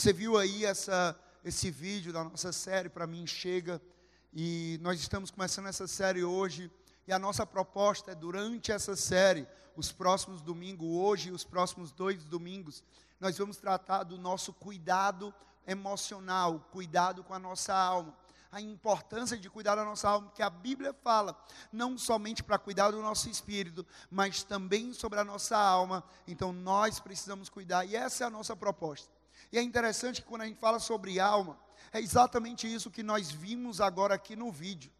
Você viu aí essa, esse vídeo da nossa série, para mim chega, e nós estamos começando essa série hoje, e a nossa proposta é durante essa série, os próximos domingos, hoje e os próximos dois domingos, nós vamos tratar do nosso cuidado emocional, cuidado com a nossa alma a importância de cuidar da nossa alma, que a Bíblia fala, não somente para cuidar do nosso espírito, mas também sobre a nossa alma. Então nós precisamos cuidar, e essa é a nossa proposta. E é interessante que quando a gente fala sobre alma, é exatamente isso que nós vimos agora aqui no vídeo.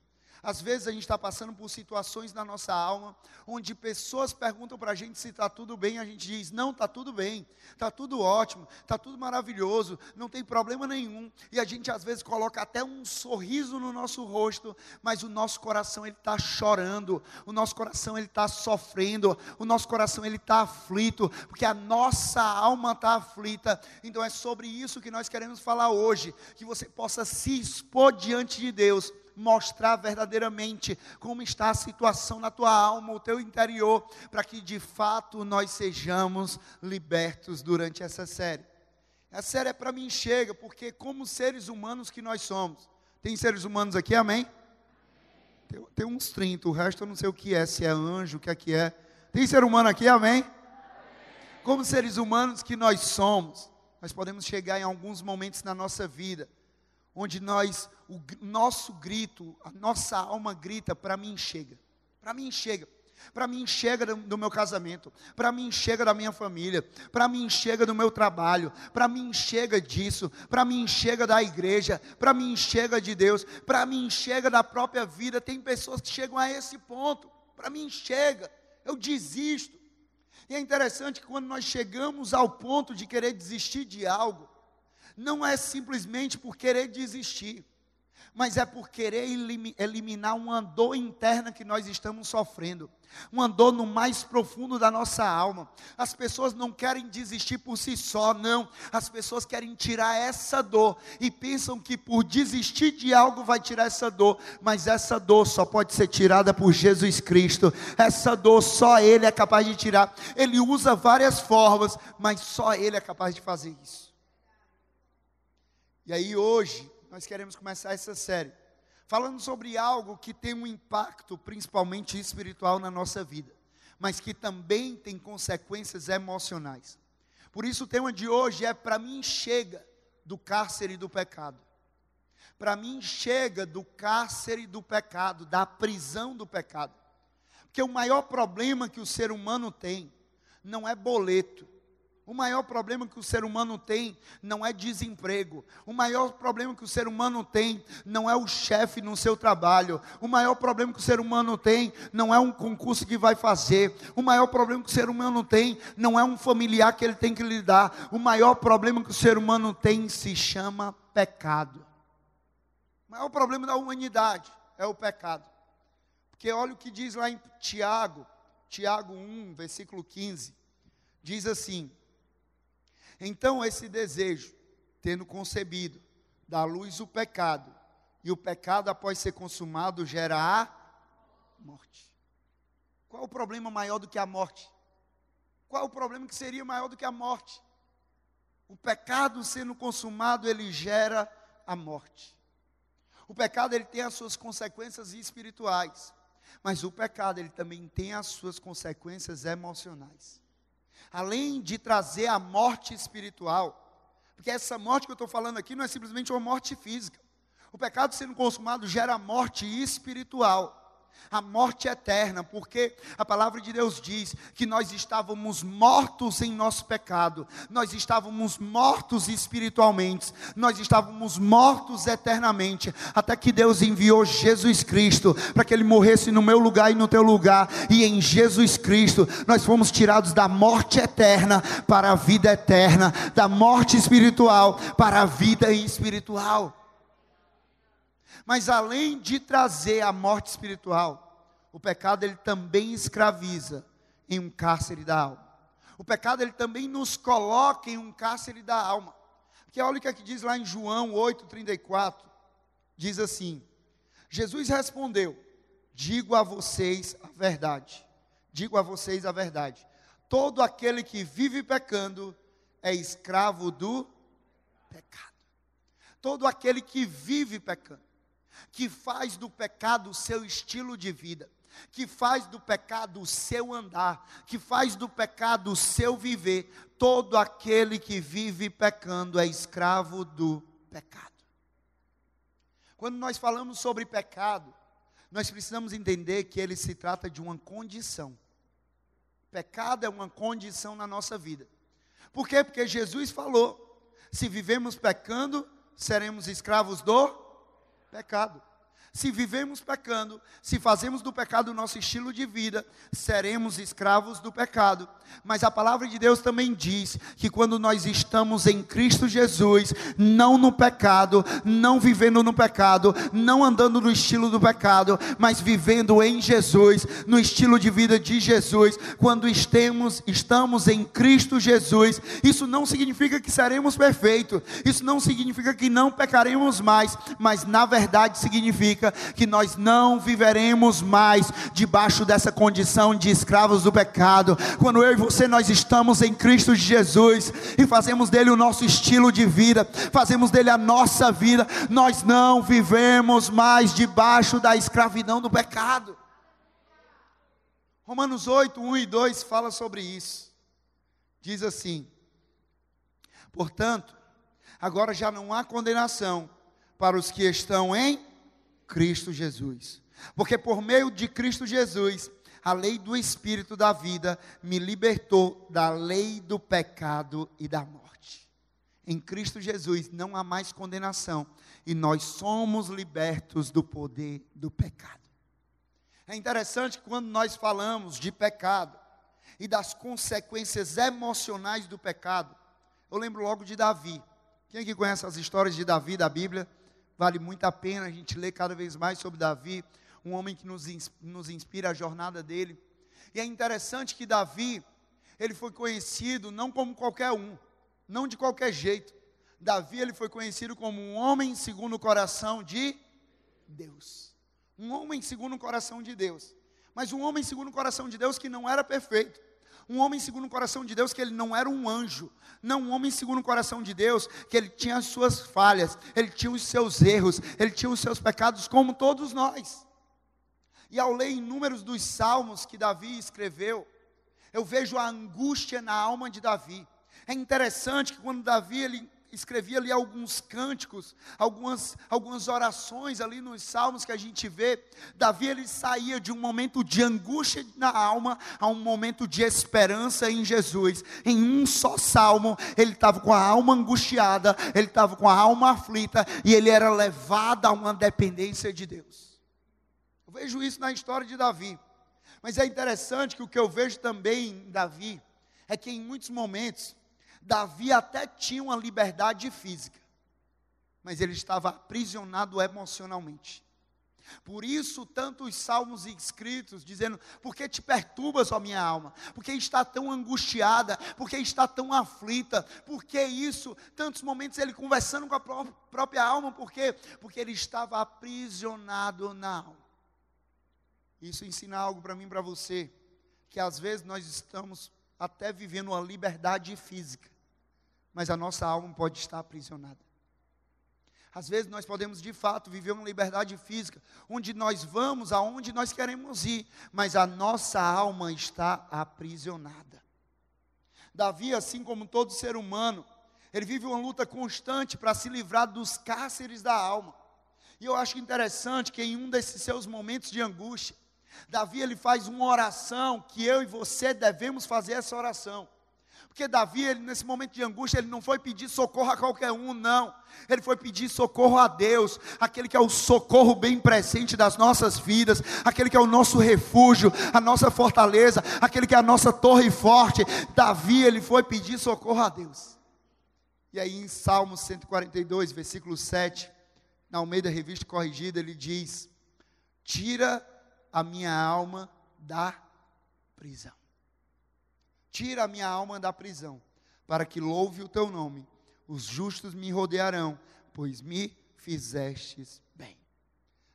Às vezes a gente está passando por situações na nossa alma, onde pessoas perguntam para a gente se está tudo bem, a gente diz, não, está tudo bem, está tudo ótimo, está tudo maravilhoso, não tem problema nenhum. E a gente às vezes coloca até um sorriso no nosso rosto, mas o nosso coração ele está chorando, o nosso coração ele está sofrendo, o nosso coração ele está aflito, porque a nossa alma está aflita. Então é sobre isso que nós queremos falar hoje, que você possa se expor diante de Deus mostrar verdadeiramente como está a situação na tua alma, o teu interior, para que de fato nós sejamos libertos durante essa série. A série é para mim chega, porque como seres humanos que nós somos, tem seres humanos aqui, amém? Tem, tem uns 30, o resto eu não sei o que é, se é anjo, o que é que é. Tem ser humano aqui, amém? Como seres humanos que nós somos, nós podemos chegar em alguns momentos na nossa vida onde nós, o nosso grito, a nossa alma grita, para mim chega, para mim chega. Para mim chega do, meu casamento, para mim chega da minha família, para mim chega do meu trabalho, para mim chega disso, para mim chega da igreja, para mim chega de Deus, para mim chega da própria vida. Tem pessoas que chegam a esse ponto, para mim chega, eu desisto. E é interessante que quando nós chegamos ao ponto de querer desistir de algo, não é simplesmente por querer desistir, mas é por querer eliminar uma dor interna que nós estamos sofrendo, uma dor no mais profundo da nossa alma. As pessoas não querem desistir por si só, não. As pessoas querem tirar essa dor e pensam que por desistir de algo vai tirar essa dor, mas essa dor só pode ser tirada por Jesus Cristo. Essa dor só Ele é capaz de tirar. Ele usa várias formas, mas só Ele é capaz de fazer isso. E aí hoje nós queremos começar essa série falando sobre algo que tem um impacto principalmente espiritual na nossa vida, mas que também tem consequências emocionais. Por isso o tema de hoje é para mim chega do cárcere do pecado. Para mim chega do cárcere do pecado, da prisão do pecado. Porque o maior problema que o ser humano tem não é boleto, o maior problema que o ser humano tem não é desemprego. O maior problema que o ser humano tem não é o chefe no seu trabalho. O maior problema que o ser humano tem não é um concurso que vai fazer. O maior problema que o ser humano tem não é um familiar que ele tem que lidar. O maior problema que o ser humano tem se chama pecado. O maior problema da humanidade é o pecado. Porque olha o que diz lá em Tiago, Tiago 1, versículo 15. Diz assim: então, esse desejo, tendo concebido, dá luz o pecado, e o pecado, após ser consumado, gera a morte. Qual o problema maior do que a morte? Qual o problema que seria maior do que a morte? O pecado sendo consumado, ele gera a morte. O pecado ele tem as suas consequências espirituais, mas o pecado ele também tem as suas consequências emocionais além de trazer a morte espiritual, porque essa morte que eu estou falando aqui não é simplesmente uma morte física. O pecado sendo consumado gera morte espiritual a morte eterna, porque a palavra de Deus diz que nós estávamos mortos em nosso pecado, nós estávamos mortos espiritualmente, nós estávamos mortos eternamente, até que Deus enviou Jesus Cristo para que ele morresse no meu lugar e no teu lugar, e em Jesus Cristo nós fomos tirados da morte eterna para a vida eterna, da morte espiritual para a vida espiritual. Mas além de trazer a morte espiritual, o pecado ele também escraviza em um cárcere da alma. O pecado ele também nos coloca em um cárcere da alma. Porque olha o que é que diz lá em João 8:34. Diz assim: Jesus respondeu: Digo a vocês a verdade. Digo a vocês a verdade. Todo aquele que vive pecando é escravo do pecado. Todo aquele que vive pecando, que faz do pecado o seu estilo de vida, que faz do pecado o seu andar, que faz do pecado o seu viver, todo aquele que vive pecando é escravo do pecado. Quando nós falamos sobre pecado, nós precisamos entender que ele se trata de uma condição. Pecado é uma condição na nossa vida. Por quê? Porque Jesus falou: se vivemos pecando, seremos escravos do pecado. Se vivemos pecando, se fazemos do pecado o nosso estilo de vida, seremos escravos do pecado. Mas a palavra de Deus também diz que quando nós estamos em Cristo Jesus, não no pecado, não vivendo no pecado, não andando no estilo do pecado, mas vivendo em Jesus, no estilo de vida de Jesus, quando estemos, estamos em Cristo Jesus, isso não significa que seremos perfeitos, isso não significa que não pecaremos mais, mas na verdade significa significa que nós não viveremos mais debaixo dessa condição de escravos do pecado. Quando eu e você nós estamos em Cristo Jesus e fazemos dele o nosso estilo de vida, fazemos dele a nossa vida, nós não vivemos mais debaixo da escravidão do pecado. Romanos 8, 1 e 2 fala sobre isso. Diz assim: Portanto, agora já não há condenação para os que estão em Cristo Jesus. Porque por meio de Cristo Jesus, a lei do Espírito da vida me libertou da lei do pecado e da morte. Em Cristo Jesus não há mais condenação e nós somos libertos do poder do pecado. É interessante que quando nós falamos de pecado e das consequências emocionais do pecado, eu lembro logo de Davi. Quem aqui conhece as histórias de Davi da Bíblia? Vale muito a pena a gente ler cada vez mais sobre Davi, um homem que nos, nos inspira a jornada dele. E é interessante que Davi, ele foi conhecido não como qualquer um, não de qualquer jeito. Davi, ele foi conhecido como um homem segundo o coração de Deus. Um homem segundo o coração de Deus. Mas um homem segundo o coração de Deus que não era perfeito um homem segundo o coração de Deus, que ele não era um anjo, não um homem segundo o coração de Deus, que ele tinha as suas falhas, ele tinha os seus erros, ele tinha os seus pecados, como todos nós. E ao ler inúmeros dos salmos que Davi escreveu, eu vejo a angústia na alma de Davi. É interessante que quando Davi ele escrevia ali alguns cânticos, algumas, algumas orações ali nos salmos que a gente vê. Davi ele saía de um momento de angústia na alma a um momento de esperança em Jesus. Em um só salmo, ele estava com a alma angustiada, ele estava com a alma aflita e ele era levado a uma dependência de Deus. Eu vejo isso na história de Davi. Mas é interessante que o que eu vejo também em Davi é que em muitos momentos Davi até tinha uma liberdade física, mas ele estava aprisionado emocionalmente. Por isso, tantos salmos escritos dizendo: Por que te perturbas, ó minha alma? Por que está tão angustiada? Por que está tão aflita? Por que isso? Tantos momentos ele conversando com a própria alma, por quê? Porque ele estava aprisionado na alma. Isso ensina algo para mim e para você, que às vezes nós estamos até vivendo uma liberdade física, mas a nossa alma pode estar aprisionada. Às vezes nós podemos de fato viver uma liberdade física, onde nós vamos aonde nós queremos ir, mas a nossa alma está aprisionada. Davi, assim como todo ser humano, ele vive uma luta constante para se livrar dos cárceres da alma. E eu acho interessante que em um desses seus momentos de angústia, Davi ele faz uma oração que eu e você devemos fazer essa oração. Porque Davi, ele, nesse momento de angústia, ele não foi pedir socorro a qualquer um, não. Ele foi pedir socorro a Deus, aquele que é o socorro bem presente das nossas vidas, aquele que é o nosso refúgio, a nossa fortaleza, aquele que é a nossa torre forte. Davi, ele foi pedir socorro a Deus. E aí em Salmos 142, versículo 7, na Almeida Revista Corrigida, ele diz: Tira a minha alma da prisão. Tira a minha alma da prisão, para que louve o teu nome. Os justos me rodearão, pois me fizestes.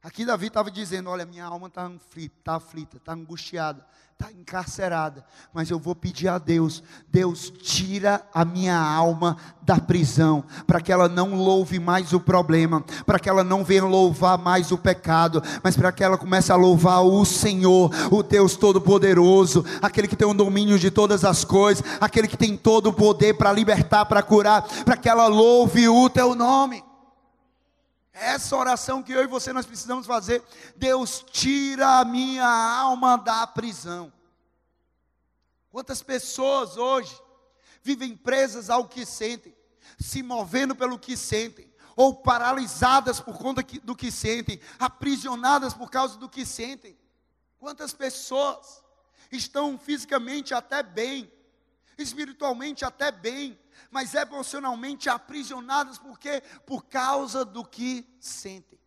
Aqui Davi estava dizendo: Olha, minha alma está aflita, está aflita, está angustiada, está encarcerada, mas eu vou pedir a Deus: Deus, tira a minha alma da prisão, para que ela não louve mais o problema, para que ela não venha louvar mais o pecado, mas para que ela comece a louvar o Senhor, o Deus Todo-Poderoso, aquele que tem o domínio de todas as coisas, aquele que tem todo o poder para libertar, para curar, para que ela louve o teu nome. Essa oração que eu e você nós precisamos fazer. Deus tira a minha alma da prisão. Quantas pessoas hoje vivem presas ao que sentem, se movendo pelo que sentem, ou paralisadas por conta do que sentem, aprisionadas por causa do que sentem. Quantas pessoas estão fisicamente até bem, espiritualmente até bem, mas emocionalmente aprisionadas porque por causa do que sentem.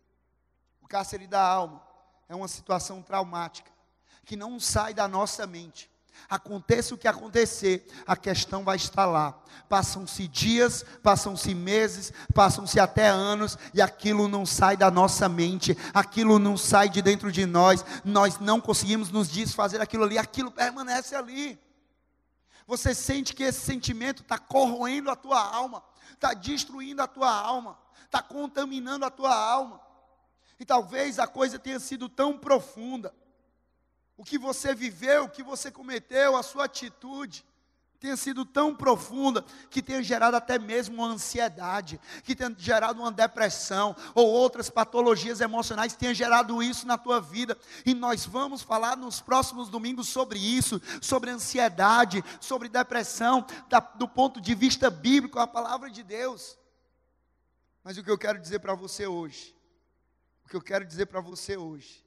O cárcere da alma é uma situação traumática que não sai da nossa mente. Aconteça o que acontecer, a questão vai estar lá. Passam-se dias, passam-se meses, passam-se até anos, e aquilo não sai da nossa mente, aquilo não sai de dentro de nós, nós não conseguimos nos desfazer daquilo ali, aquilo permanece ali. Você sente que esse sentimento está corroendo a tua alma, está destruindo a tua alma, está contaminando a tua alma. E talvez a coisa tenha sido tão profunda. O que você viveu, o que você cometeu, a sua atitude, tenha sido tão profunda que tenha gerado até mesmo uma ansiedade, que tenha gerado uma depressão ou outras patologias emocionais, tenha gerado isso na tua vida. E nós vamos falar nos próximos domingos sobre isso, sobre ansiedade, sobre depressão, da, do ponto de vista bíblico, a palavra de Deus. Mas o que eu quero dizer para você hoje, o que eu quero dizer para você hoje,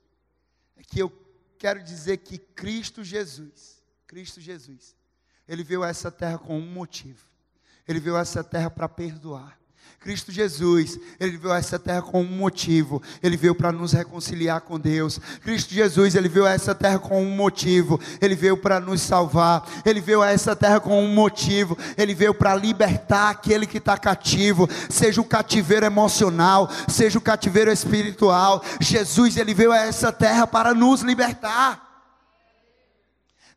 é que eu quero dizer que Cristo Jesus, Cristo Jesus, ele veio a essa terra com um motivo. Ele veio a essa terra para perdoar. Cristo Jesus, ele veio a essa terra com um motivo. Ele veio para nos reconciliar com Deus. Cristo Jesus, ele veio a essa terra com um motivo. Ele veio para nos salvar. Ele veio a essa terra com um motivo. Ele veio para libertar aquele que está cativo, seja o cativeiro emocional, seja o cativeiro espiritual. Jesus, ele veio a essa terra para nos libertar.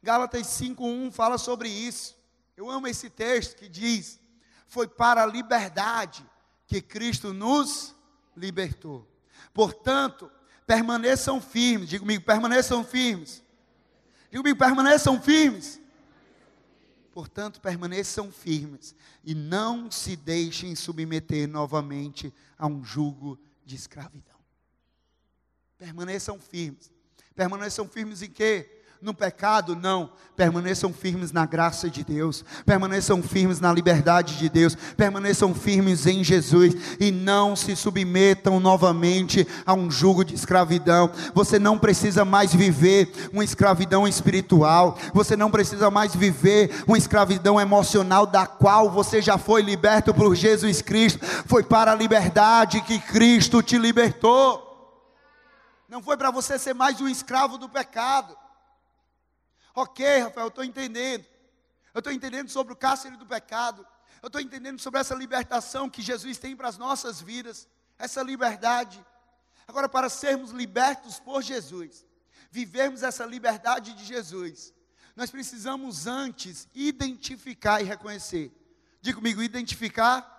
Gálatas 5:1 fala sobre isso. Eu amo esse texto que diz: "Foi para a liberdade que Cristo nos libertou". Portanto, permaneçam firmes. Diga comigo, permaneçam firmes. Diga comigo, permaneçam firmes. Portanto, permaneçam firmes e não se deixem submeter novamente a um jugo de escravidão. Permaneçam firmes. Permaneçam firmes em quê? No pecado, não. Permaneçam firmes na graça de Deus, permaneçam firmes na liberdade de Deus, permaneçam firmes em Jesus e não se submetam novamente a um jugo de escravidão. Você não precisa mais viver uma escravidão espiritual, você não precisa mais viver uma escravidão emocional da qual você já foi liberto por Jesus Cristo. Foi para a liberdade que Cristo te libertou. Não foi para você ser mais um escravo do pecado. Ok, Rafael, eu estou entendendo. Eu estou entendendo sobre o cárcere do pecado. Eu estou entendendo sobre essa libertação que Jesus tem para as nossas vidas. Essa liberdade. Agora, para sermos libertos por Jesus, vivermos essa liberdade de Jesus, nós precisamos antes identificar e reconhecer. Diga comigo, identificar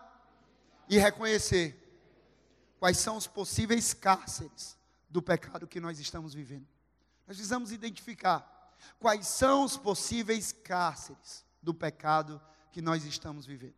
e reconhecer quais são os possíveis cárceres do pecado que nós estamos vivendo. Nós precisamos identificar quais são os possíveis cárceres do pecado que nós estamos vivendo.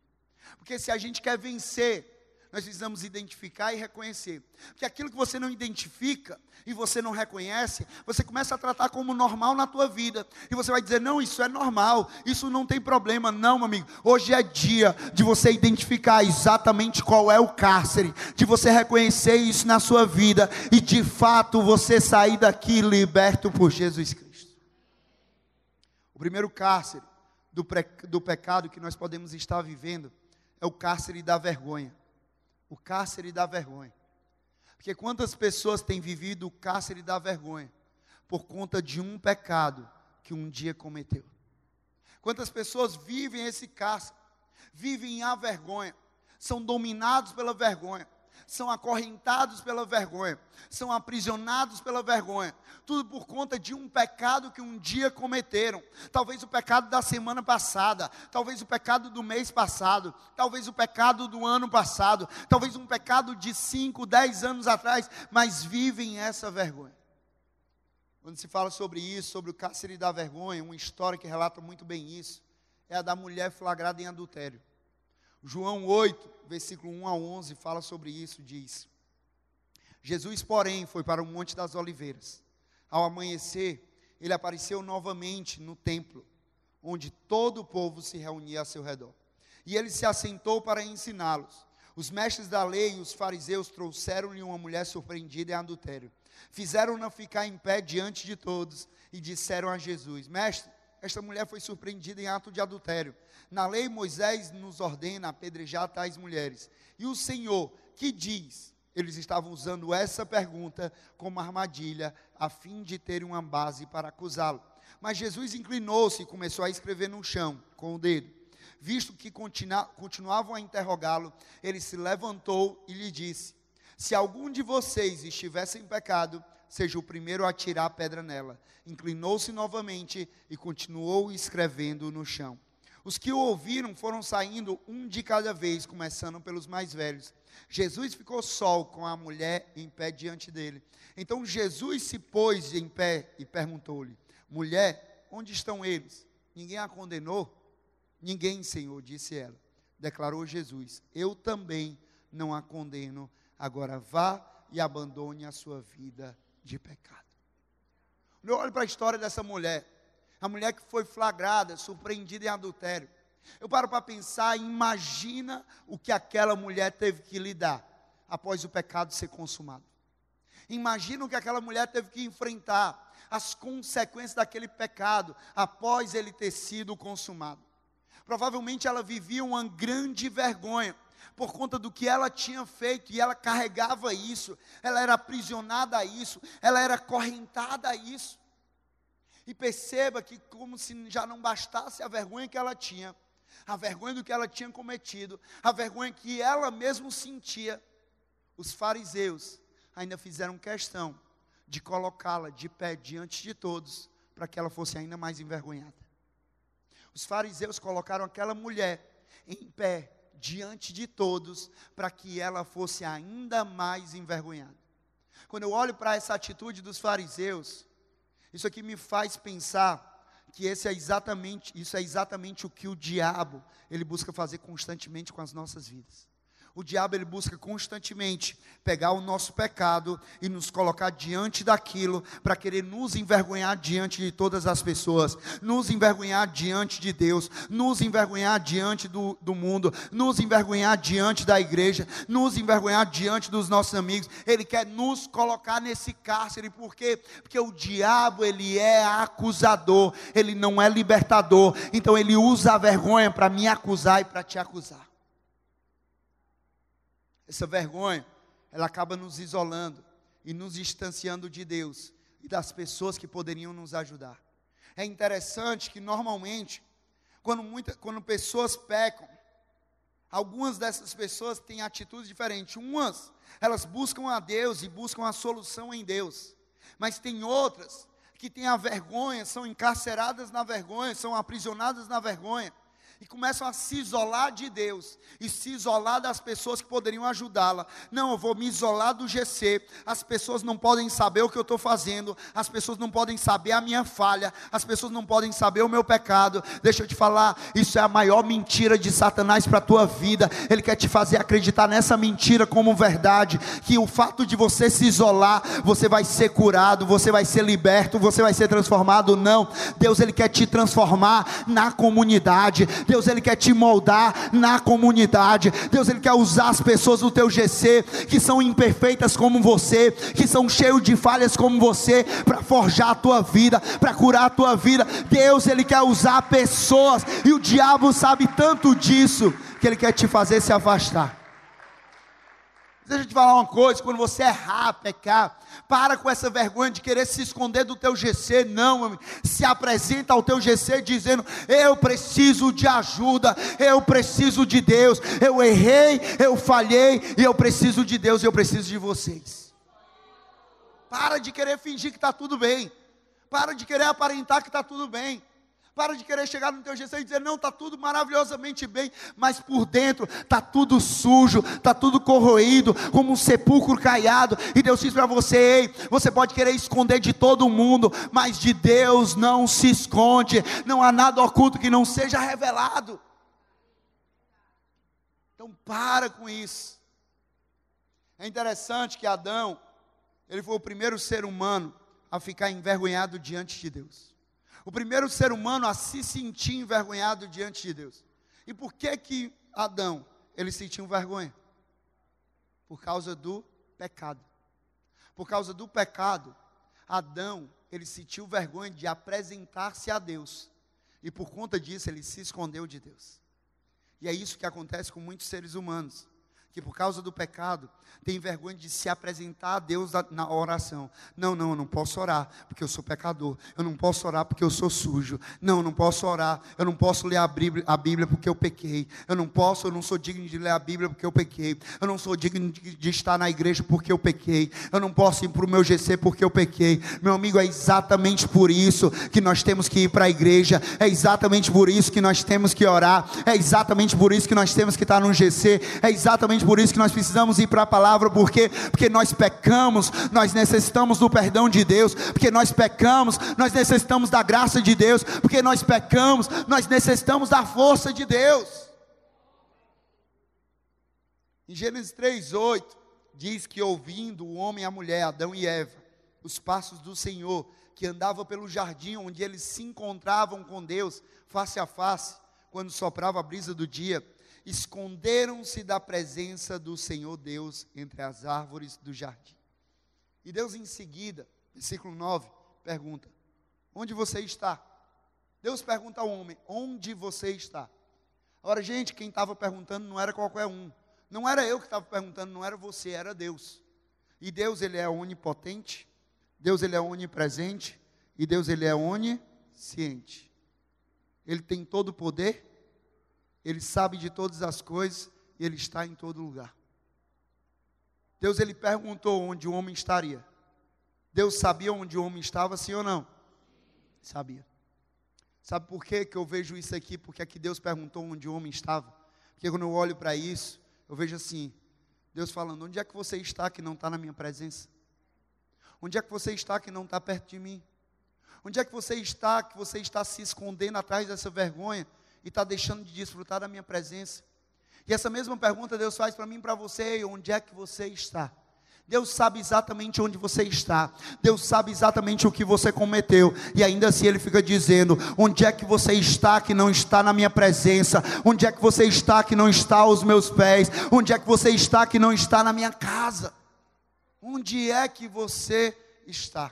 Porque se a gente quer vencer, nós precisamos identificar e reconhecer. Porque aquilo que você não identifica e você não reconhece, você começa a tratar como normal na tua vida. E você vai dizer: "Não, isso é normal, isso não tem problema". Não, meu amigo. Hoje é dia de você identificar exatamente qual é o cárcere, de você reconhecer isso na sua vida e de fato você sair daqui liberto por Jesus Cristo. O primeiro cárcere do, do pecado que nós podemos estar vivendo é o cárcere da vergonha. O cárcere da vergonha. Porque quantas pessoas têm vivido o cárcere da vergonha por conta de um pecado que um dia cometeu? Quantas pessoas vivem esse cárcere, vivem a vergonha, são dominados pela vergonha, são acorrentados pela vergonha, são aprisionados pela vergonha, tudo por conta de um pecado que um dia cometeram. Talvez o pecado da semana passada, talvez o pecado do mês passado, talvez o pecado do ano passado, talvez um pecado de 5, 10 anos atrás, mas vivem essa vergonha. Quando se fala sobre isso, sobre o cárcere da vergonha, uma história que relata muito bem isso, é a da mulher flagrada em adultério. João 8, versículo 1 a 11, fala sobre isso, diz: Jesus, porém, foi para o Monte das Oliveiras. Ao amanhecer, ele apareceu novamente no templo, onde todo o povo se reunia a seu redor. E ele se assentou para ensiná-los. Os mestres da lei e os fariseus trouxeram-lhe uma mulher surpreendida em adultério. Fizeram-na ficar em pé diante de todos e disseram a Jesus: Mestre, esta mulher foi surpreendida em ato de adultério. Na lei, Moisés nos ordena apedrejar tais mulheres. E o Senhor, que diz? Eles estavam usando essa pergunta como armadilha, a fim de terem uma base para acusá-lo. Mas Jesus inclinou-se e começou a escrever no chão com o dedo. Visto que continuavam a interrogá-lo, ele se levantou e lhe disse: Se algum de vocês estivesse em pecado, seja o primeiro a tirar a pedra nela. Inclinou-se novamente e continuou escrevendo no chão. Os que o ouviram foram saindo um de cada vez, começando pelos mais velhos. Jesus ficou só com a mulher em pé diante dele. Então Jesus se pôs em pé e perguntou-lhe: Mulher, onde estão eles? Ninguém a condenou? Ninguém, Senhor, disse ela. Declarou Jesus: Eu também não a condeno. Agora vá e abandone a sua vida de pecado. Eu olho para a história dessa mulher, a mulher que foi flagrada, surpreendida em adultério. Eu paro para pensar, imagina o que aquela mulher teve que lidar após o pecado ser consumado. Imagina o que aquela mulher teve que enfrentar, as consequências daquele pecado após ele ter sido consumado. Provavelmente ela vivia uma grande vergonha por conta do que ela tinha feito e ela carregava isso, ela era aprisionada a isso, ela era correntada a isso. E perceba que, como se já não bastasse a vergonha que ela tinha, a vergonha do que ela tinha cometido, a vergonha que ela mesma sentia, os fariseus ainda fizeram questão de colocá-la de pé diante de todos, para que ela fosse ainda mais envergonhada. Os fariseus colocaram aquela mulher em pé diante de todos, para que ela fosse ainda mais envergonhada. Quando eu olho para essa atitude dos fariseus, isso aqui me faz pensar que esse é exatamente, isso é exatamente o que o diabo ele busca fazer constantemente com as nossas vidas. O diabo ele busca constantemente pegar o nosso pecado e nos colocar diante daquilo para querer nos envergonhar diante de todas as pessoas, nos envergonhar diante de Deus, nos envergonhar diante do, do mundo, nos envergonhar diante da igreja, nos envergonhar diante dos nossos amigos. Ele quer nos colocar nesse cárcere, por quê? Porque o diabo ele é acusador, ele não é libertador. Então ele usa a vergonha para me acusar e para te acusar. Essa vergonha, ela acaba nos isolando e nos distanciando de Deus e das pessoas que poderiam nos ajudar. É interessante que normalmente, quando, muita, quando pessoas pecam, algumas dessas pessoas têm atitudes diferentes. Umas, elas buscam a Deus e buscam a solução em Deus. Mas tem outras que têm a vergonha, são encarceradas na vergonha, são aprisionadas na vergonha e começam a se isolar de Deus e se isolar das pessoas que poderiam ajudá-la. Não, eu vou me isolar do GC. As pessoas não podem saber o que eu estou fazendo, as pessoas não podem saber a minha falha, as pessoas não podem saber o meu pecado. Deixa eu te falar, isso é a maior mentira de Satanás para a tua vida. Ele quer te fazer acreditar nessa mentira como verdade, que o fato de você se isolar, você vai ser curado, você vai ser liberto, você vai ser transformado. Não, Deus ele quer te transformar na comunidade. Deus ele quer te moldar na comunidade. Deus ele quer usar as pessoas do teu GC que são imperfeitas como você, que são cheios de falhas como você, para forjar a tua vida, para curar a tua vida. Deus ele quer usar pessoas e o diabo sabe tanto disso que ele quer te fazer se afastar. Deixa eu te falar uma coisa: quando você errar, pecar, para com essa vergonha de querer se esconder do teu GC. Não, se apresenta ao teu GC dizendo: Eu preciso de ajuda, eu preciso de Deus. Eu errei, eu falhei, e eu preciso de Deus, eu preciso de vocês. Para de querer fingir que está tudo bem. Para de querer aparentar que está tudo bem. Para de querer chegar no teu GC e dizer, não, está tudo maravilhosamente bem, mas por dentro está tudo sujo, está tudo corroído, como um sepulcro caiado. E Deus diz para você: ei, você pode querer esconder de todo mundo, mas de Deus não se esconde, não há nada oculto que não seja revelado. Então para com isso. É interessante que Adão, ele foi o primeiro ser humano a ficar envergonhado diante de Deus o primeiro ser humano a se sentir envergonhado diante de Deus. E por que que Adão, ele sentiu vergonha? Por causa do pecado. Por causa do pecado, Adão, ele sentiu vergonha de apresentar-se a Deus. E por conta disso, ele se escondeu de Deus. E é isso que acontece com muitos seres humanos que por causa do pecado tem vergonha de se apresentar a Deus na oração. Não, não, eu não posso orar porque eu sou pecador. Eu não posso orar porque eu sou sujo. Não, eu não posso orar. Eu não posso ler a Bíblia, porque eu pequei. Eu não posso, eu não sou digno de ler a Bíblia porque eu pequei. Eu não sou digno de, de estar na igreja porque eu pequei. Eu não posso ir para o meu GC porque eu pequei. Meu amigo, é exatamente por isso que nós temos que ir para a igreja. É exatamente por isso que nós temos que orar. É exatamente por isso que nós temos que estar no GC. É exatamente exatamente por isso que nós precisamos ir para a palavra, porque porque nós pecamos, nós necessitamos do perdão de Deus, porque nós pecamos, nós necessitamos da graça de Deus, porque nós pecamos, nós necessitamos da força de Deus. Em Gênesis 3:8 diz que ouvindo o homem e a mulher, Adão e Eva, os passos do Senhor, que andava pelo jardim onde eles se encontravam com Deus face a face, quando soprava a brisa do dia, esconderam-se da presença do Senhor Deus entre as árvores do jardim. E Deus em seguida, versículo 9, pergunta: Onde você está? Deus pergunta ao homem: Onde você está? Agora, gente, quem estava perguntando não era qualquer um. Não era eu que estava perguntando, não era você, era Deus. E Deus, ele é onipotente, Deus, ele é onipresente, e Deus, ele é onisciente. Ele tem todo o poder, ele sabe de todas as coisas e ele está em todo lugar. Deus ele perguntou onde o homem estaria. Deus sabia onde o homem estava, sim ou não? Sabia. Sabe por quê que eu vejo isso aqui? Porque aqui Deus perguntou onde o homem estava. Porque quando eu olho para isso, eu vejo assim: Deus falando, onde é que você está que não está na minha presença? Onde é que você está que não está perto de mim? Onde é que você está que você está se escondendo atrás dessa vergonha e está deixando de desfrutar da minha presença? E essa mesma pergunta Deus faz para mim e para você: onde é que você está? Deus sabe exatamente onde você está. Deus sabe exatamente o que você cometeu. E ainda assim Ele fica dizendo: onde é que você está que não está na minha presença? Onde é que você está que não está aos meus pés? Onde é que você está que não está na minha casa? Onde é que você está?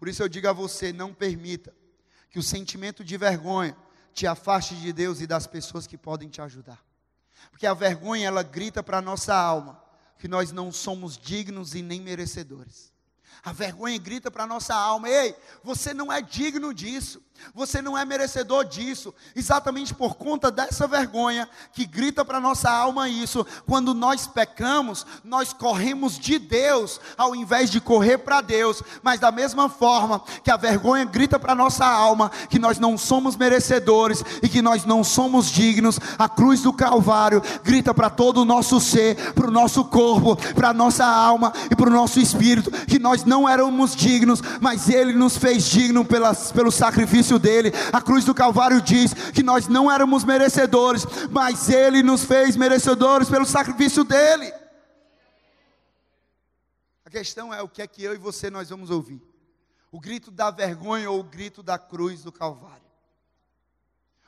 Por isso eu digo a você: não permita que o sentimento de vergonha te afaste de Deus e das pessoas que podem te ajudar. Porque a vergonha, ela grita para a nossa alma que nós não somos dignos e nem merecedores. A vergonha grita para a nossa alma: ei, você não é digno disso. Você não é merecedor disso, exatamente por conta dessa vergonha que grita para nossa alma isso. Quando nós pecamos, nós corremos de Deus ao invés de correr para Deus. Mas da mesma forma que a vergonha grita para nossa alma que nós não somos merecedores e que nós não somos dignos, a cruz do Calvário grita para todo o nosso ser, para o nosso corpo, para a nossa alma e para o nosso espírito que nós não éramos dignos, mas Ele nos fez digno pelas, pelo sacrifício sacrifício dele. A cruz do Calvário diz que nós não éramos merecedores, mas ele nos fez merecedores pelo sacrifício dele. A questão é o que é que eu e você nós vamos ouvir? O grito da vergonha ou o grito da cruz do Calvário?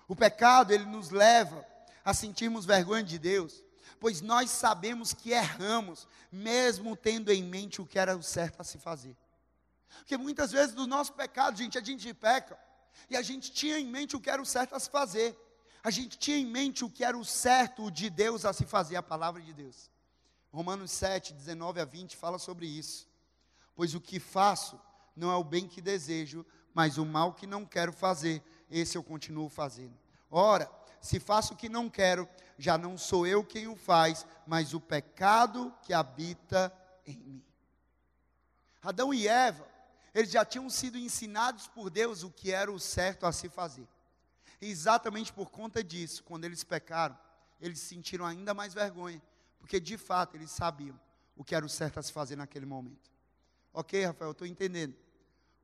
O pecado, ele nos leva a sentirmos vergonha de Deus, pois nós sabemos que erramos, mesmo tendo em mente o que era o certo a se fazer. Porque muitas vezes do nosso pecado, gente, a gente peca, e a gente tinha em mente o que era o certo a se fazer. A gente tinha em mente o que era o certo de Deus a se fazer, a palavra de Deus. Romanos 7, 19 a 20 fala sobre isso. Pois o que faço não é o bem que desejo, mas o mal que não quero fazer, esse eu continuo fazendo. Ora, se faço o que não quero, já não sou eu quem o faz, mas o pecado que habita em mim. Adão e Eva, eles já tinham sido ensinados por Deus o que era o certo a se fazer. E exatamente por conta disso, quando eles pecaram, eles sentiram ainda mais vergonha, porque de fato eles sabiam o que era o certo a se fazer naquele momento. Ok, Rafael, eu estou entendendo.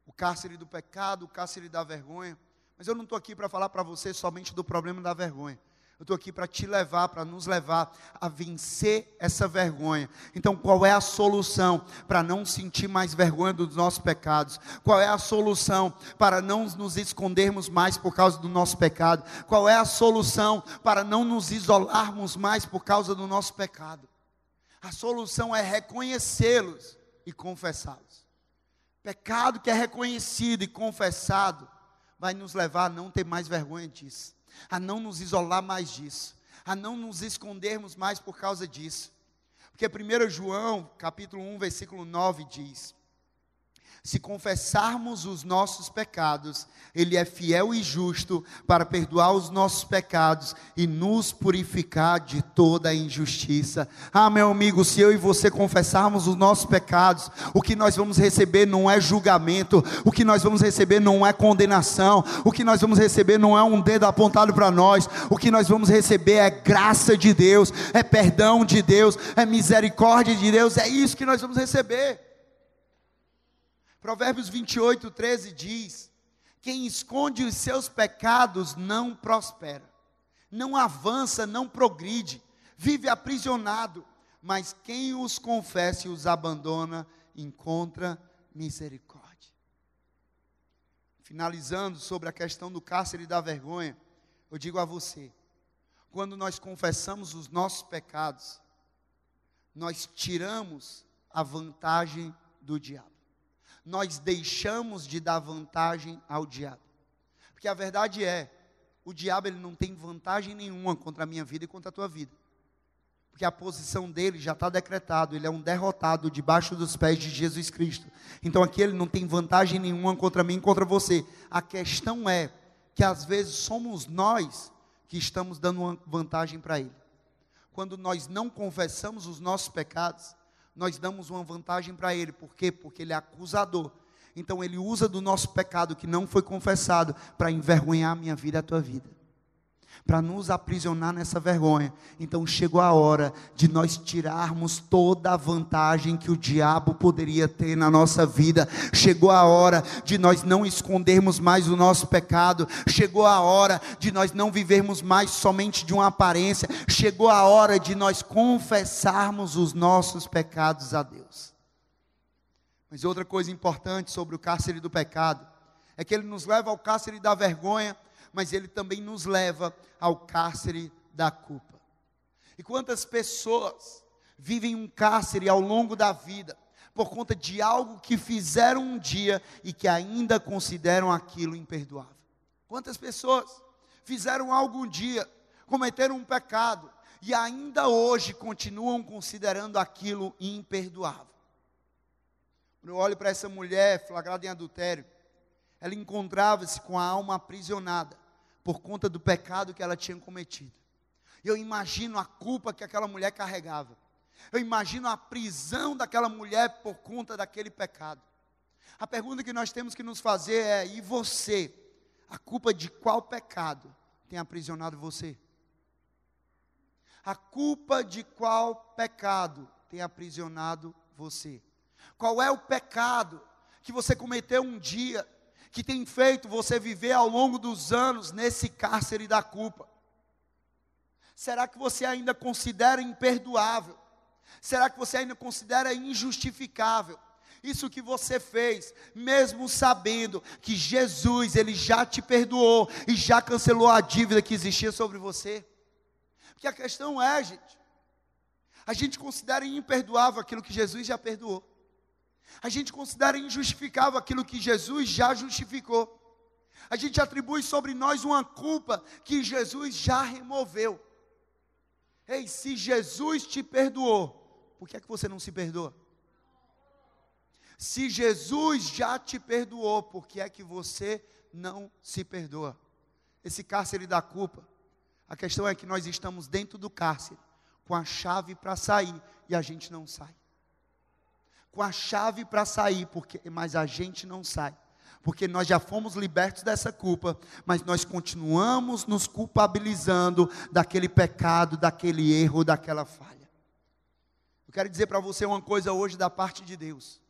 O cárcere do pecado, o cárcere da vergonha. Mas eu não estou aqui para falar para você somente do problema da vergonha. Eu estou aqui para te levar, para nos levar a vencer essa vergonha. Então, qual é a solução para não sentir mais vergonha dos nossos pecados? Qual é a solução para não nos escondermos mais por causa do nosso pecado? Qual é a solução para não nos isolarmos mais por causa do nosso pecado? A solução é reconhecê-los e confessá-los. Pecado que é reconhecido e confessado vai nos levar a não ter mais vergonha disso a não nos isolar mais disso, a não nos escondermos mais por causa disso. Porque 1 João, capítulo 1, versículo 9 diz: se confessarmos os nossos pecados, Ele é fiel e justo para perdoar os nossos pecados e nos purificar de toda a injustiça. Ah, meu amigo, se eu e você confessarmos os nossos pecados, o que nós vamos receber não é julgamento, o que nós vamos receber não é condenação, o que nós vamos receber não é um dedo apontado para nós, o que nós vamos receber é graça de Deus, é perdão de Deus, é misericórdia de Deus, é isso que nós vamos receber. Provérbios 28, 13 diz: Quem esconde os seus pecados não prospera, não avança, não progride, vive aprisionado, mas quem os confessa e os abandona encontra misericórdia. Finalizando sobre a questão do cárcere da vergonha, eu digo a você: quando nós confessamos os nossos pecados, nós tiramos a vantagem do diabo nós deixamos de dar vantagem ao diabo. Porque a verdade é, o diabo ele não tem vantagem nenhuma contra a minha vida e contra a tua vida. Porque a posição dele já está decretado, ele é um derrotado debaixo dos pés de Jesus Cristo. Então aqui ele não tem vantagem nenhuma contra mim e contra você. A questão é que às vezes somos nós que estamos dando uma vantagem para ele. Quando nós não confessamos os nossos pecados, nós damos uma vantagem para ele. Por quê? Porque ele é acusador. Então ele usa do nosso pecado que não foi confessado para envergonhar a minha vida e a tua vida para nos aprisionar nessa vergonha. Então chegou a hora de nós tirarmos toda a vantagem que o diabo poderia ter na nossa vida. Chegou a hora de nós não escondermos mais o nosso pecado. Chegou a hora de nós não vivermos mais somente de uma aparência. Chegou a hora de nós confessarmos os nossos pecados a Deus. Mas outra coisa importante sobre o cárcere do pecado é que ele nos leva ao cárcere da vergonha mas ele também nos leva ao cárcere da culpa. E quantas pessoas vivem um cárcere ao longo da vida por conta de algo que fizeram um dia e que ainda consideram aquilo imperdoável? Quantas pessoas fizeram algo um dia, cometeram um pecado e ainda hoje continuam considerando aquilo imperdoável? Quando eu olho para essa mulher flagrada em adultério, ela encontrava-se com a alma aprisionada por conta do pecado que ela tinha cometido. Eu imagino a culpa que aquela mulher carregava. Eu imagino a prisão daquela mulher por conta daquele pecado. A pergunta que nós temos que nos fazer é: e você? A culpa de qual pecado tem aprisionado você? A culpa de qual pecado tem aprisionado você? Qual é o pecado que você cometeu um dia que tem feito você viver ao longo dos anos nesse cárcere da culpa? Será que você ainda considera imperdoável? Será que você ainda considera injustificável? Isso que você fez, mesmo sabendo que Jesus, ele já te perdoou e já cancelou a dívida que existia sobre você. Porque a questão é, gente, a gente considera imperdoável aquilo que Jesus já perdoou a gente considera injustificável aquilo que Jesus já justificou. A gente atribui sobre nós uma culpa que Jesus já removeu. Ei, se Jesus te perdoou, por que é que você não se perdoa? Se Jesus já te perdoou, por que é que você não se perdoa? Esse cárcere da culpa. A questão é que nós estamos dentro do cárcere, com a chave para sair, e a gente não sai. Com a chave para sair, porque, mas a gente não sai porque nós já fomos libertos dessa culpa, mas nós continuamos nos culpabilizando daquele pecado, daquele erro, daquela falha. Eu quero dizer para você uma coisa hoje da parte de Deus.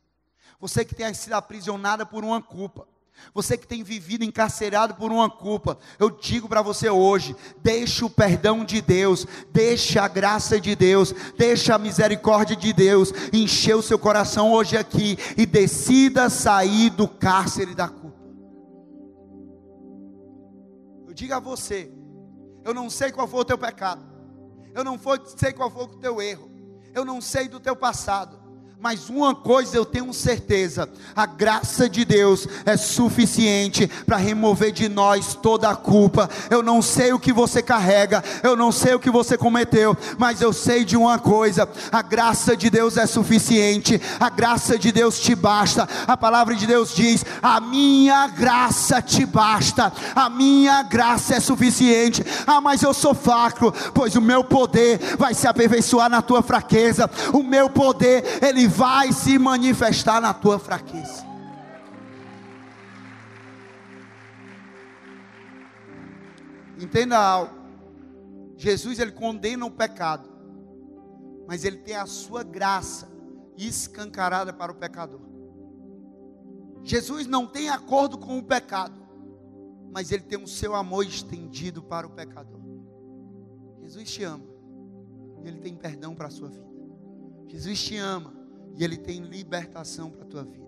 Você que tem sido aprisionada por uma culpa, você que tem vivido encarcerado por uma culpa, eu digo para você hoje: deixe o perdão de Deus, deixe a graça de Deus, deixe a misericórdia de Deus encher o seu coração hoje aqui e decida sair do cárcere da culpa. Eu digo a você: eu não sei qual foi o teu pecado, eu não sei qual foi o teu erro, eu não sei do teu passado, mas uma coisa eu tenho certeza: a graça de Deus é suficiente para remover de nós toda a culpa. Eu não sei o que você carrega, eu não sei o que você cometeu, mas eu sei de uma coisa: a graça de Deus é suficiente, a graça de Deus te basta. A palavra de Deus diz: a minha graça te basta, a minha graça é suficiente. Ah, mas eu sou fraco, pois o meu poder vai se aperfeiçoar na tua fraqueza, o meu poder, ele vai se manifestar na tua fraqueza. Entenda algo. Jesus ele condena o pecado, mas ele tem a sua graça escancarada para o pecador. Jesus não tem acordo com o pecado, mas ele tem o seu amor estendido para o pecador. Jesus te ama, ele tem perdão para a sua vida. Jesus te ama, e Ele tem libertação para a tua vida.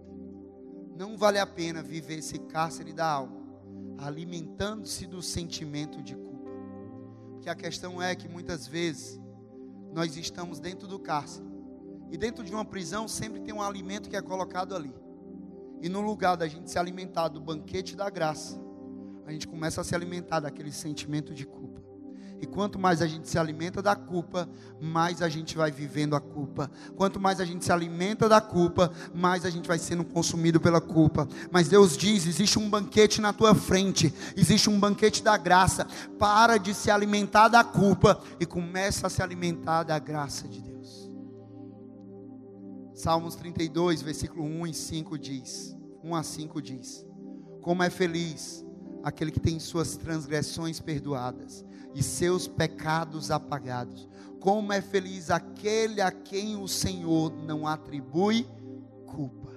Não vale a pena viver esse cárcere da alma, alimentando-se do sentimento de culpa. Porque a questão é que muitas vezes nós estamos dentro do cárcere, e dentro de uma prisão sempre tem um alimento que é colocado ali. E no lugar da gente se alimentar do banquete da graça, a gente começa a se alimentar daquele sentimento de culpa. E quanto mais a gente se alimenta da culpa, mais a gente vai vivendo a culpa. Quanto mais a gente se alimenta da culpa, mais a gente vai sendo consumido pela culpa. Mas Deus diz: existe um banquete na tua frente, existe um banquete da graça. Para de se alimentar da culpa e começa a se alimentar da graça de Deus. Salmos 32, versículo 1 e 5 diz: 1 a 5 diz: Como é feliz aquele que tem suas transgressões perdoadas e seus pecados apagados. Como é feliz aquele a quem o Senhor não atribui culpa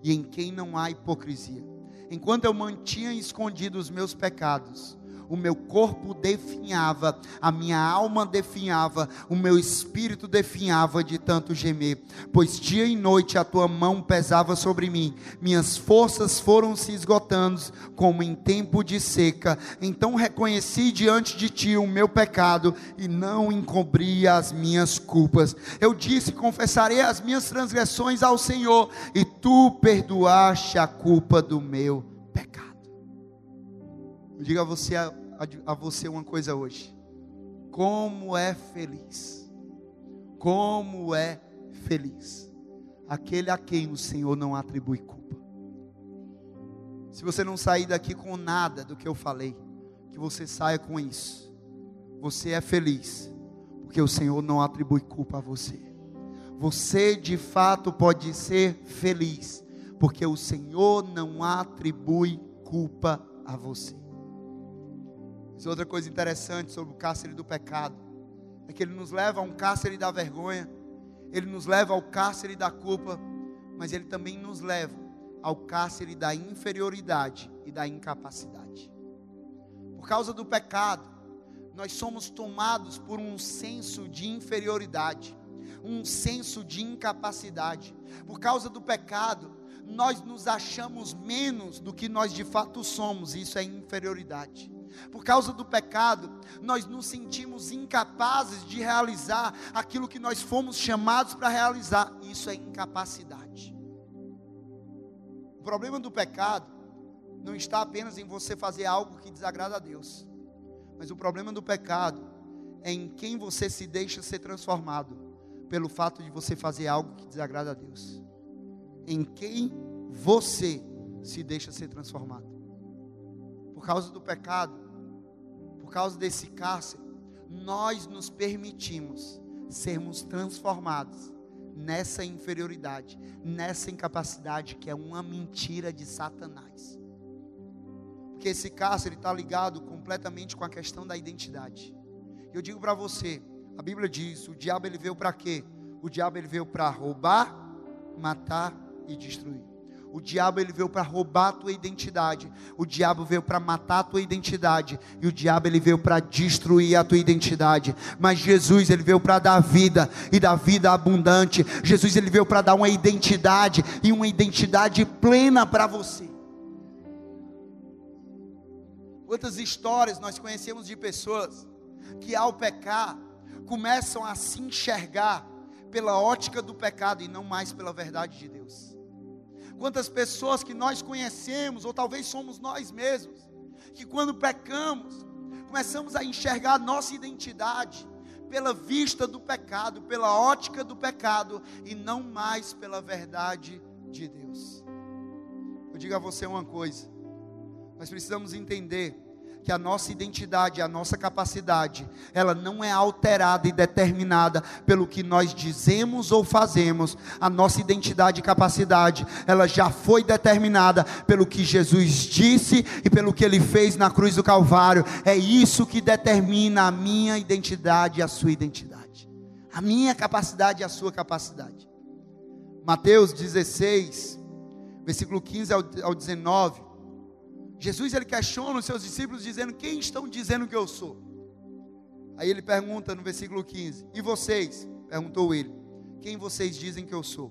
e em quem não há hipocrisia. Enquanto eu mantinha escondidos os meus pecados, o meu corpo definhava, a minha alma definhava, o meu espírito definhava de tanto gemer, pois dia e noite a tua mão pesava sobre mim, minhas forças foram se esgotando, como em tempo de seca. Então reconheci diante de ti o meu pecado e não encobri as minhas culpas. Eu disse: confessarei as minhas transgressões ao Senhor, e tu perdoaste a culpa do meu pecado. Eu digo a você a, você uma coisa hoje. Como é feliz. Como é feliz. Aquele a quem o Senhor não atribui culpa. Se você não sair daqui com nada do que eu falei, que você saia com isso. Você é feliz, porque o Senhor não atribui culpa a você. Você de fato pode ser feliz, porque o Senhor não atribui culpa a você. Mas outra coisa interessante sobre o cárcere do pecado é que ele nos leva a um cárcere da vergonha, ele nos leva ao cárcere da culpa, mas ele também nos leva ao cárcere da inferioridade e da incapacidade. Por causa do pecado, nós somos tomados por um senso de inferioridade, um senso de incapacidade. Por causa do pecado, nós nos achamos menos do que nós de fato somos, isso é inferioridade. Por causa do pecado, nós nos sentimos incapazes de realizar aquilo que nós fomos chamados para realizar. Isso é incapacidade. O problema do pecado não está apenas em você fazer algo que desagrada a Deus, mas o problema do pecado é em quem você se deixa ser transformado pelo fato de você fazer algo que desagrada a Deus. Em quem você se deixa ser transformado. Por causa do pecado, por causa desse cárcere, nós nos permitimos sermos transformados nessa inferioridade, nessa incapacidade que é uma mentira de Satanás. Porque esse cárcere está ligado completamente com a questão da identidade. Eu digo para você, a Bíblia diz: o diabo ele veio para quê? O diabo ele veio para roubar, matar e destruir. O diabo ele veio para roubar a tua identidade. O diabo veio para matar a tua identidade. E o diabo ele veio para destruir a tua identidade. Mas Jesus ele veio para dar vida e dar vida abundante. Jesus ele veio para dar uma identidade e uma identidade plena para você. Quantas histórias nós conhecemos de pessoas que ao pecar começam a se enxergar pela ótica do pecado e não mais pela verdade de Deus. Quantas pessoas que nós conhecemos, ou talvez somos nós mesmos, que quando pecamos, começamos a enxergar a nossa identidade pela vista do pecado, pela ótica do pecado e não mais pela verdade de Deus. Eu digo a você uma coisa: nós precisamos entender que a nossa identidade, a nossa capacidade, ela não é alterada e determinada pelo que nós dizemos ou fazemos. A nossa identidade e capacidade, ela já foi determinada pelo que Jesus disse e pelo que ele fez na cruz do Calvário. É isso que determina a minha identidade e a sua identidade. A minha capacidade e a sua capacidade. Mateus 16, versículo 15 ao 19 Jesus ele questiona os seus discípulos dizendo: "Quem estão dizendo que eu sou?" Aí ele pergunta no versículo 15: "E vocês?" perguntou ele: "Quem vocês dizem que eu sou?"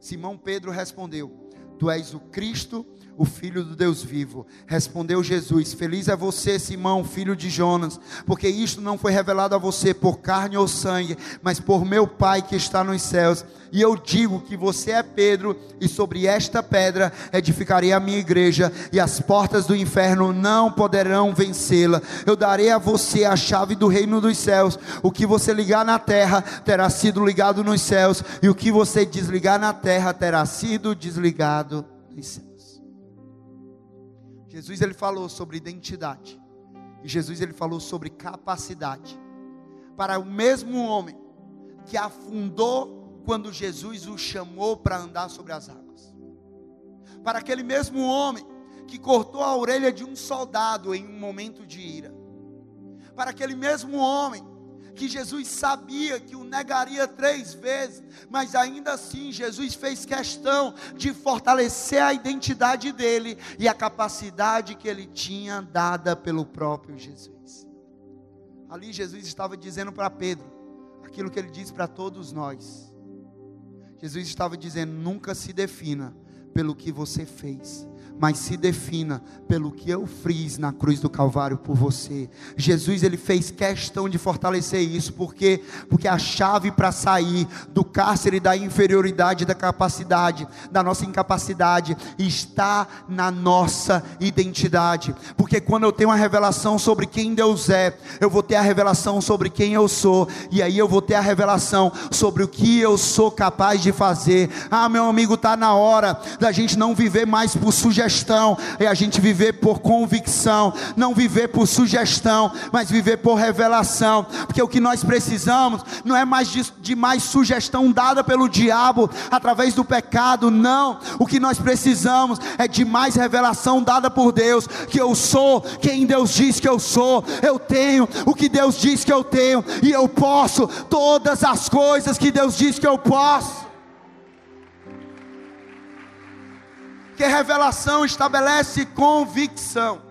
Simão Pedro respondeu: Tu és o Cristo, o Filho do Deus vivo. Respondeu Jesus: Feliz é você, Simão, filho de Jonas, porque isto não foi revelado a você por carne ou sangue, mas por meu Pai que está nos céus. E eu digo que você é Pedro, e sobre esta pedra edificarei a minha igreja, e as portas do inferno não poderão vencê-la. Eu darei a você a chave do reino dos céus. O que você ligar na terra terá sido ligado nos céus, e o que você desligar na terra terá sido desligado nos céus. Jesus ele falou sobre identidade. E Jesus ele falou sobre capacidade. Para o mesmo homem que afundou quando Jesus o chamou para andar sobre as águas. Para aquele mesmo homem que cortou a orelha de um soldado em um momento de ira. Para aquele mesmo homem que Jesus sabia que o negaria três vezes, mas ainda assim Jesus fez questão de fortalecer a identidade dele e a capacidade que ele tinha dada pelo próprio Jesus. Ali Jesus estava dizendo para Pedro aquilo que ele diz para todos nós. Jesus estava dizendo: nunca se defina pelo que você fez, mas se defina pelo que eu fiz na cruz do Calvário por você. Jesus ele fez questão de fortalecer isso, porque porque a chave para sair do cárcere da inferioridade, da capacidade, da nossa incapacidade está na nossa identidade. Porque quando eu tenho uma revelação sobre quem Deus é, eu vou ter a revelação sobre quem eu sou, e aí eu vou ter a revelação sobre o que eu sou capaz de fazer. Ah, meu amigo, tá na hora da gente não viver mais por sugestão sugestão, é a gente viver por convicção, não viver por sugestão, mas viver por revelação, porque o que nós precisamos não é mais de, de mais sugestão dada pelo diabo através do pecado, não. O que nós precisamos é de mais revelação dada por Deus, que eu sou quem Deus diz que eu sou, eu tenho o que Deus diz que eu tenho, e eu posso todas as coisas que Deus diz que eu posso. Que revelação estabelece convicção.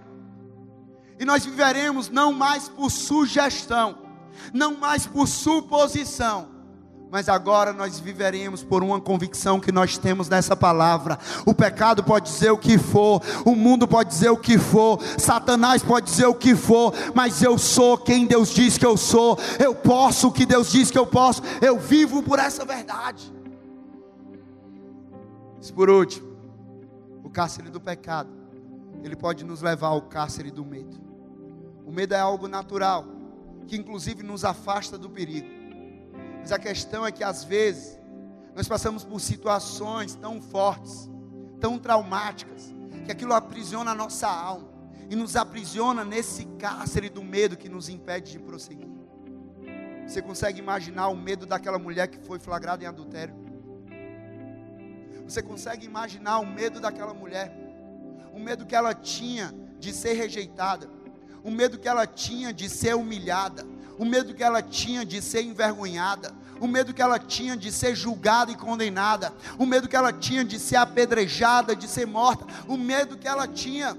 E nós viveremos não mais por sugestão, não mais por suposição, mas agora nós viveremos por uma convicção que nós temos nessa palavra. O pecado pode dizer o que for, o mundo pode dizer o que for, Satanás pode dizer o que for, mas eu sou quem Deus diz que eu sou, eu posso o que Deus diz que eu posso, eu vivo por essa verdade. Por último, cárcere do pecado, ele pode nos levar ao cárcere do medo. O medo é algo natural, que inclusive nos afasta do perigo. Mas a questão é que às vezes nós passamos por situações tão fortes, tão traumáticas, que aquilo aprisiona a nossa alma e nos aprisiona nesse cárcere do medo que nos impede de prosseguir. Você consegue imaginar o medo daquela mulher que foi flagrada em adultério? Você consegue imaginar o medo daquela mulher? O medo que ela tinha de ser rejeitada, o medo que ela tinha de ser humilhada, o medo que ela tinha de ser envergonhada, o medo que ela tinha de ser julgada e condenada, o medo que ela tinha de ser apedrejada, de ser morta, o medo que ela tinha.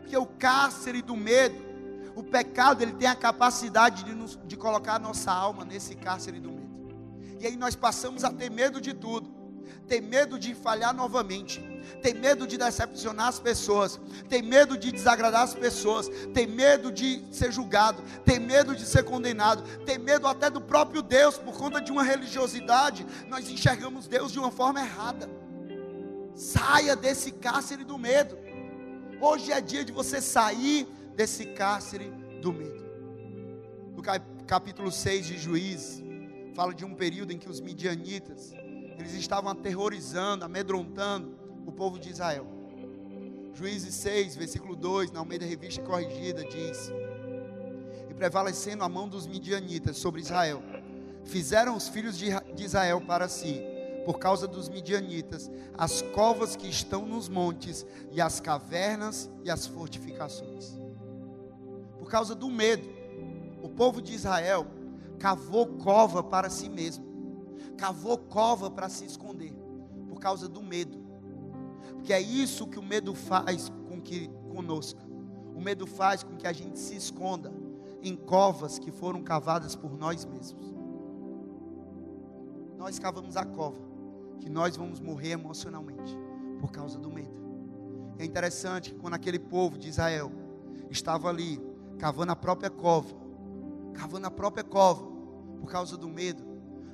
Porque o cárcere do medo, o pecado, ele tem a capacidade de, nos, de colocar a nossa alma nesse cárcere do medo. E aí nós passamos a ter medo de tudo ter medo de falhar novamente, ter medo de decepcionar as pessoas, ter medo de desagradar as pessoas, ter medo de ser julgado, ter medo de ser condenado, ter medo até do próprio Deus, por conta de uma religiosidade, nós enxergamos Deus de uma forma errada. Saia desse cárcere do medo. Hoje é dia de você sair desse cárcere do medo. No capítulo 6 de Juízes, fala de um período em que os midianitas eles estavam aterrorizando, amedrontando o povo de Israel. Juízes 6, versículo 2, na Almeida Revista Corrigida, diz: E prevalecendo a mão dos midianitas sobre Israel, fizeram os filhos de Israel para si, por causa dos midianitas, as covas que estão nos montes, e as cavernas e as fortificações. Por causa do medo, o povo de Israel cavou cova para si mesmo cavou cova para se esconder, por causa do medo. Porque é isso que o medo faz com que conosco. O medo faz com que a gente se esconda em covas que foram cavadas por nós mesmos. Nós cavamos a cova que nós vamos morrer emocionalmente por causa do medo. É interessante que quando aquele povo de Israel estava ali cavando a própria cova, cavando a própria cova por causa do medo,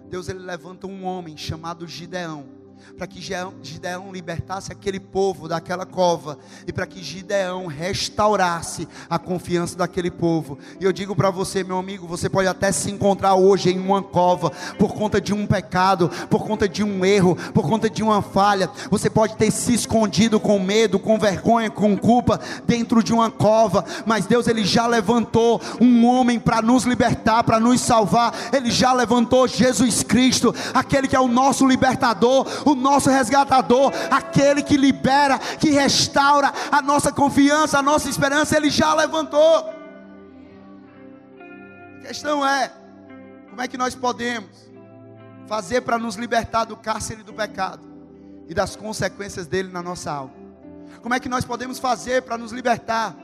Deus ele levanta um homem chamado Gideão para que Gideão libertasse aquele povo daquela cova e para que Gideão restaurasse a confiança daquele povo. E eu digo para você, meu amigo, você pode até se encontrar hoje em uma cova por conta de um pecado, por conta de um erro, por conta de uma falha. Você pode ter se escondido com medo, com vergonha, com culpa dentro de uma cova, mas Deus ele já levantou um homem para nos libertar, para nos salvar. Ele já levantou Jesus Cristo, aquele que é o nosso libertador o nosso resgatador, aquele que libera, que restaura a nossa confiança, a nossa esperança, ele já levantou. A questão é: como é que nós podemos fazer para nos libertar do cárcere do pecado e das consequências dele na nossa alma? Como é que nós podemos fazer para nos libertar?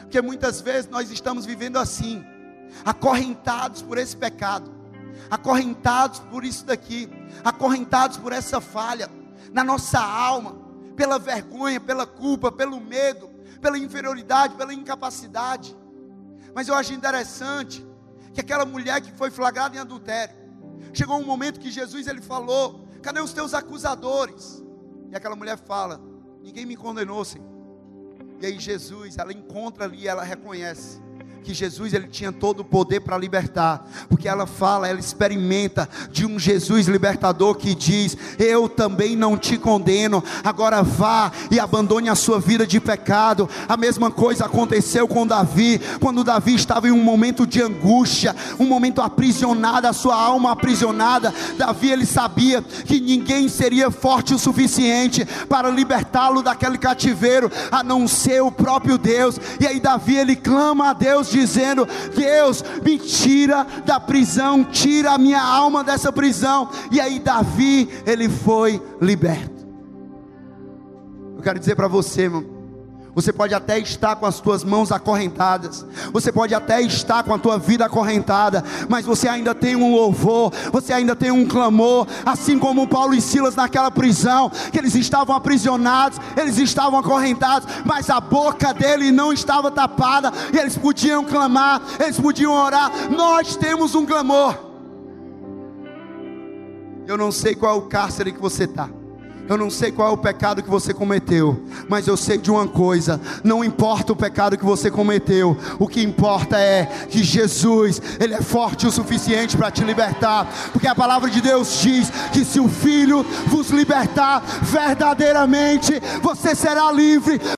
Porque muitas vezes nós estamos vivendo assim, acorrentados por esse pecado acorrentados por isso daqui, acorrentados por essa falha na nossa alma, pela vergonha, pela culpa, pelo medo, pela inferioridade, pela incapacidade. Mas eu acho interessante que aquela mulher que foi flagrada em adultério, chegou um momento que Jesus ele falou: "Cadê os teus acusadores?" E aquela mulher fala: "Ninguém me condenou, Senhor." E aí Jesus, ela encontra ali, ela reconhece que Jesus ele tinha todo o poder para libertar, porque ela fala, ela experimenta de um Jesus libertador que diz: Eu também não te condeno, agora vá e abandone a sua vida de pecado. A mesma coisa aconteceu com Davi, quando Davi estava em um momento de angústia, um momento aprisionado, a sua alma aprisionada. Davi ele sabia que ninguém seria forte o suficiente para libertá-lo daquele cativeiro, a não ser o próprio Deus. E aí Davi ele clama a Deus dizendo: Deus, me tira da prisão, tira a minha alma dessa prisão. E aí, Davi, ele foi liberto. Eu quero dizer para você, irmão você pode até estar com as tuas mãos acorrentadas, você pode até estar com a tua vida acorrentada, mas você ainda tem um louvor, você ainda tem um clamor, assim como Paulo e Silas naquela prisão, que eles estavam aprisionados, eles estavam acorrentados, mas a boca dele não estava tapada, e eles podiam clamar, eles podiam orar. Nós temos um clamor. Eu não sei qual é o cárcere que você está. Eu não sei qual é o pecado que você cometeu, mas eu sei de uma coisa: não importa o pecado que você cometeu, o que importa é que Jesus, Ele é forte o suficiente para te libertar, porque a palavra de Deus diz que se o Filho vos libertar verdadeiramente, você será livre.